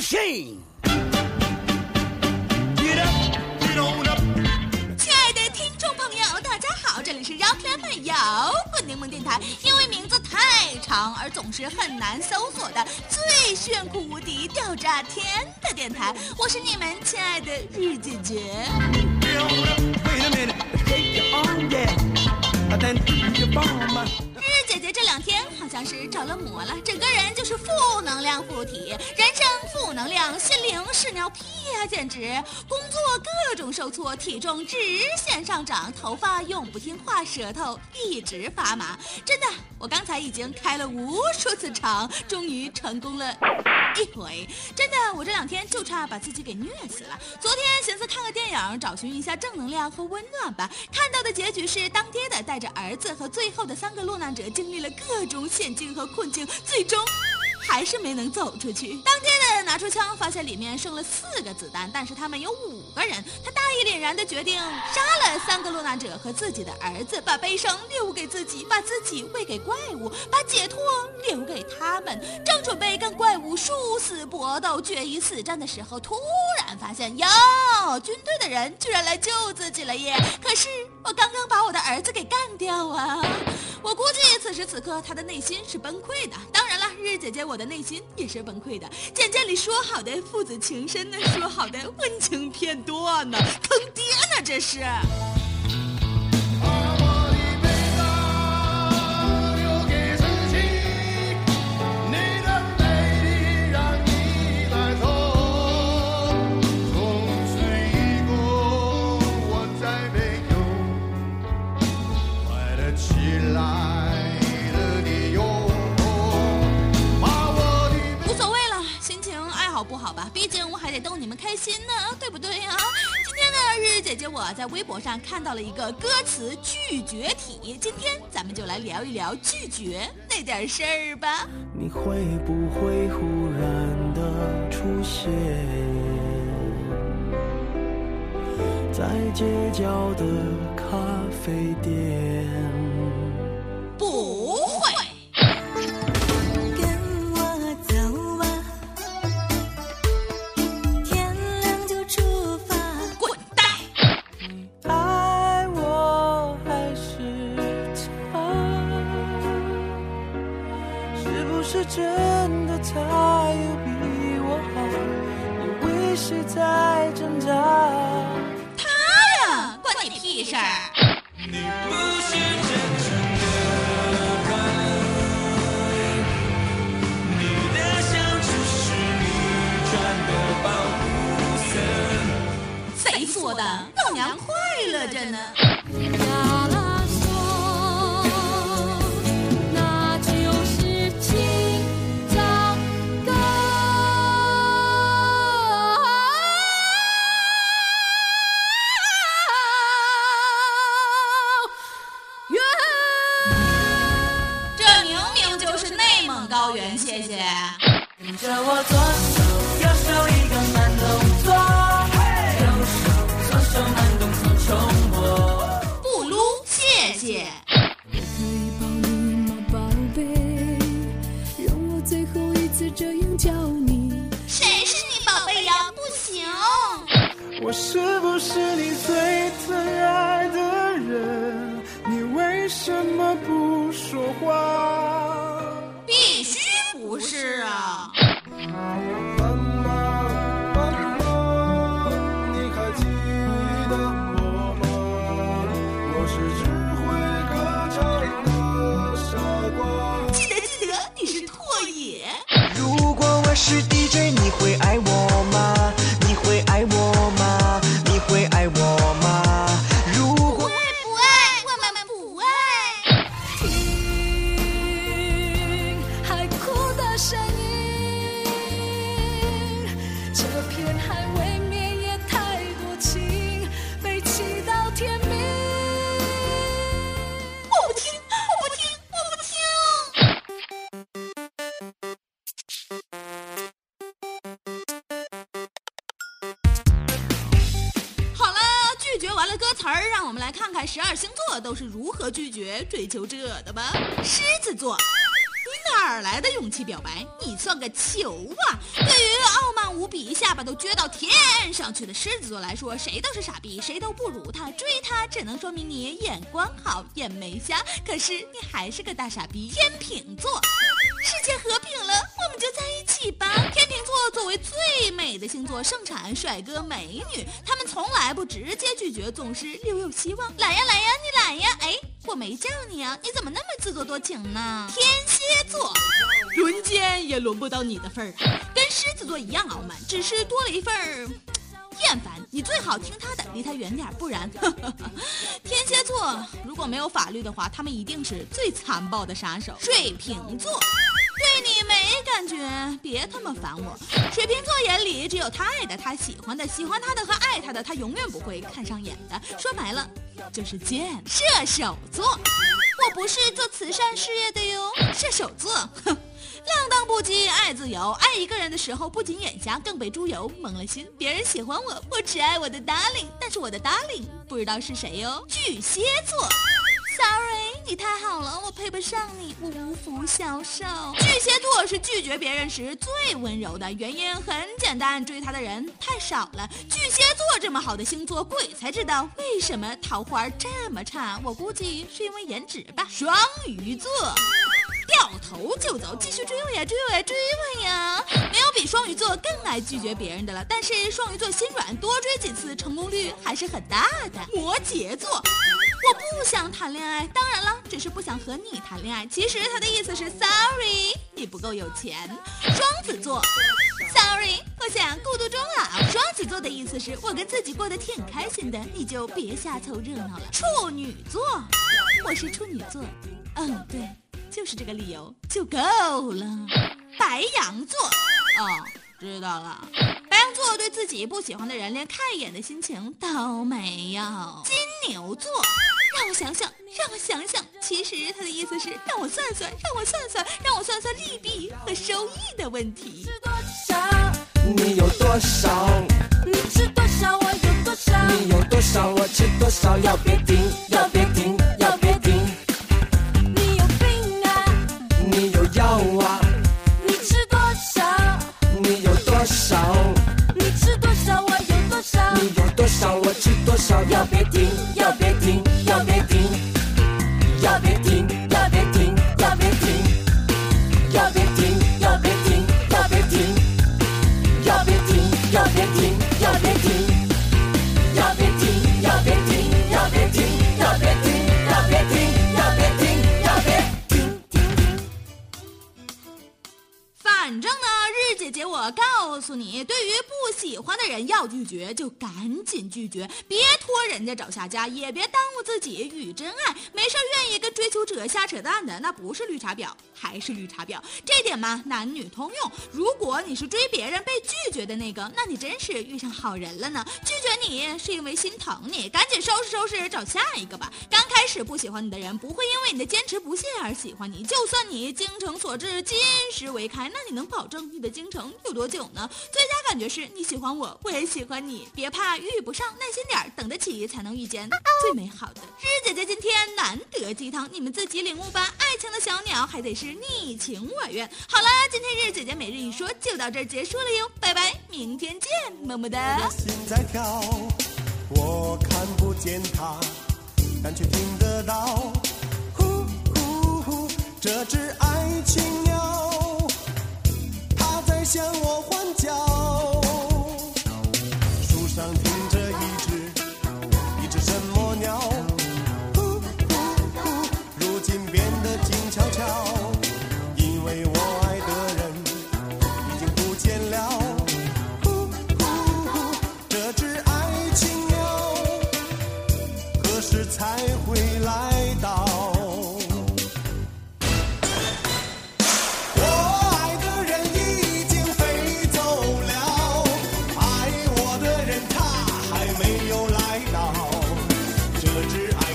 machine. 亲爱的听众朋友，大家好，这里是 Rock 乐摇滚柠檬电台。因为名字太长而总是很难搜索的最炫酷无敌、吊炸天的电台，我是你们亲爱的日姐姐。像是着了魔了，整个人就是负能量附体，人生负能量，心灵屎尿屁呀、简直！工作各种受挫，体重直线上涨，头发永不听话，舌头一直发麻。真的，我刚才已经开了无数次场，终于成功了一 回。真的，我这两天就差把自己给虐死了。昨天寻思看个电影，找寻一下正能量和温暖吧，看到的结局是当爹的带着儿子和最后的三个落难者经历了各种险境和困境，最终。还是没能走出去。当爹的拿出枪，发现里面剩了四个子弹，但是他们有五个人。他大义凛然的决定杀了三个落难者和自己的儿子，把悲伤留给自己，把自己喂给怪物，把解脱留给他们。正准备跟怪物殊死搏斗、决一死战的时候，突然发现哟，军队的人居然来救自己了耶！可是我刚刚把我的儿子给干掉啊！我估计此时此刻他的内心是崩溃的。当然了，日姐姐我的内心也是崩溃的。简介里说好的父子情深呢，说好的温情片段呢，坑爹呢这是！无所谓了，心情爱好不好吧，毕竟我还得逗你们开心呢，对不对呀、今天呢，日日姐姐我在微博上看到了一个歌词拒绝体，今天咱们就来聊一聊拒绝那点事儿吧。你会不会忽然的出现在街角的咖啡店？不会。跟我走吧，天亮就出发。滚蛋！爱我还是他？是不是真的他有比我好？你为谁在挣扎？你屁事儿！你不是真正的爱，你的相处是你穿的保护伞。谁说的？老娘快乐着呢。高原，谢谢。跟着我左手右手一个慢动作，右手左手慢动作重播。不撸，谢谢。可以抱你吗，宝贝？让我最后一次这样叫你。谁是你宝贝呀？不行。我是不是你最疼爱的人？你为什么不说话？不是啊！都是如何拒绝追求者的吧。狮子座，你哪儿来的勇气表白？你算个球啊！对于傲慢无比、下巴都撅到天上去的狮子座来说，谁都是傻逼，谁都不如他。追他只能说明你眼光好，眼眉瞎，可是你还是个大傻逼。天秤座，世界和平了，我们就在一起吧。天秤座作为最美的星座，盛产帅哥美女，他们从来不直接拒绝，总是留有希望。来呀来呀，你来呀！哎，我没叫你啊，你怎么那么自作多情呢？天蝎座，轮奸也轮不到你的份儿啊，跟狮子座一样傲慢，只是多了一份儿。厌烦，你最好听他的，离他远点儿，不然，天蝎座如果没有法律的话，他们一定是最残暴的杀手。水瓶座，对没感觉，别他妈烦我。水瓶座眼里只有他爱的、他喜欢的、喜欢他的和爱他的，他永远不会看上眼的。说白了，就是贱。射手座，我不是做慈善事业的哟。射手座，哼。浪荡不羁，爱自由，爱一个人的时候不仅眼瞎，更被猪油蒙了心。别人喜欢我，我只爱我的 darling，但是我的 darling 不知道是谁哟。巨蟹座，sorry，你太好，配不上你，我无福消受。巨蟹座是拒绝别人时最温柔的，原因很简单，追他的人太少了。巨蟹座这么好的星座，鬼才知道为什么桃花这么差，我估计是因为颜值吧。双鱼座。掉头就走，继续追我呀，追我呀，追我呀！没有比双鱼座更爱拒绝别人的了。但是双鱼座心软，多追几次，成功率还是很大的。摩羯座，我不想谈恋爱，当然了，只是不想和你谈恋爱。其实他的意思是 sorry，你不够有钱。双子座，sorry，我想孤独终老。双子座的意思是我跟自己过得挺开心的，你就别瞎凑热闹了。处女座，我是处女座，嗯，对。就是这个理由就够了。白羊座，哦，知道了。白羊座对自己不喜欢的人连看一眼的心情都没有。金牛座，让我想想，让我想想，其实他的意思是让我算算，让我算算，让我算算利弊和收益的问题。多少？你有多少？你吃多少？我有多少？你有多少？我吃多少？要，别停，拒绝就赶紧拒绝，别拖人家找下家，也别耽误自己遇真爱。没事愿意跟追求者瞎扯淡的，那不是绿茶婊，还是绿茶婊。这点嘛，男女通用。如果你是追别人被拒绝的那个，那你真是遇上好人了呢。拒绝你是因为心疼你，赶紧收拾收拾找下一个吧。刚开始不喜欢你的人，不会因为你的坚持不懈而喜欢你。就算你精诚所至，金石为开，那你能保证你的精诚有多久呢？最佳感觉是你喜欢我，我也喜欢欢你。别怕遇不上，耐心点儿，等得起才能遇见最美好的。日姐姐今天难得鸡汤，你们自己领悟吧。爱情的小鸟还得是你情我愿。好了，今天日姐姐每日一说就到这儿结束了哟，拜拜，明天见，么么哒。心在跳，我看不见它，但却听得到。呼呼呼，这只爱情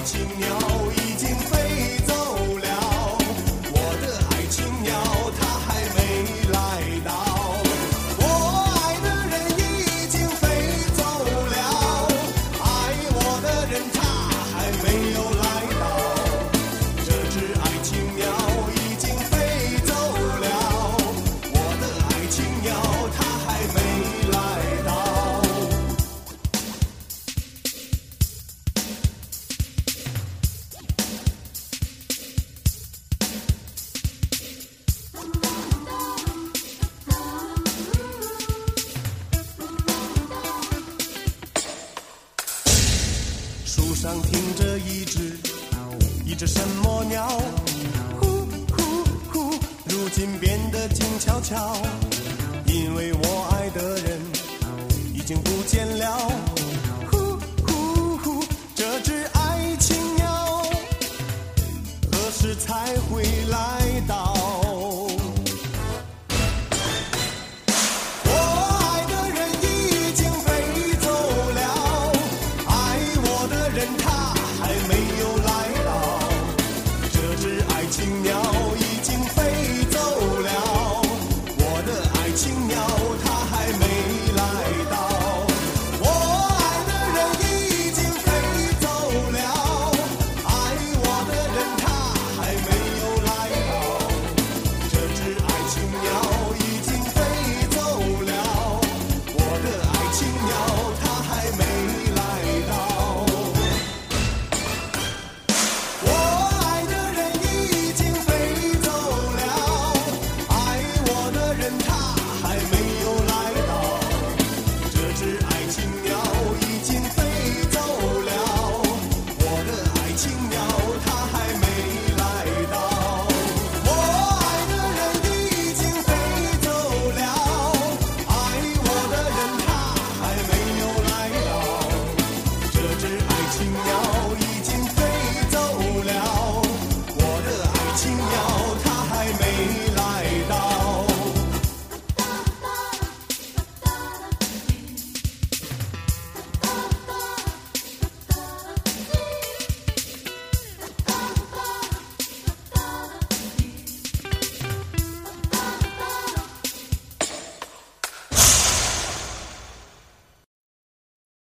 青鸟一只什么鸟，呼呼呼，如今变得静悄悄，因为我爱的人已经不见了，呼呼呼，这只爱情鸟何时才会来到？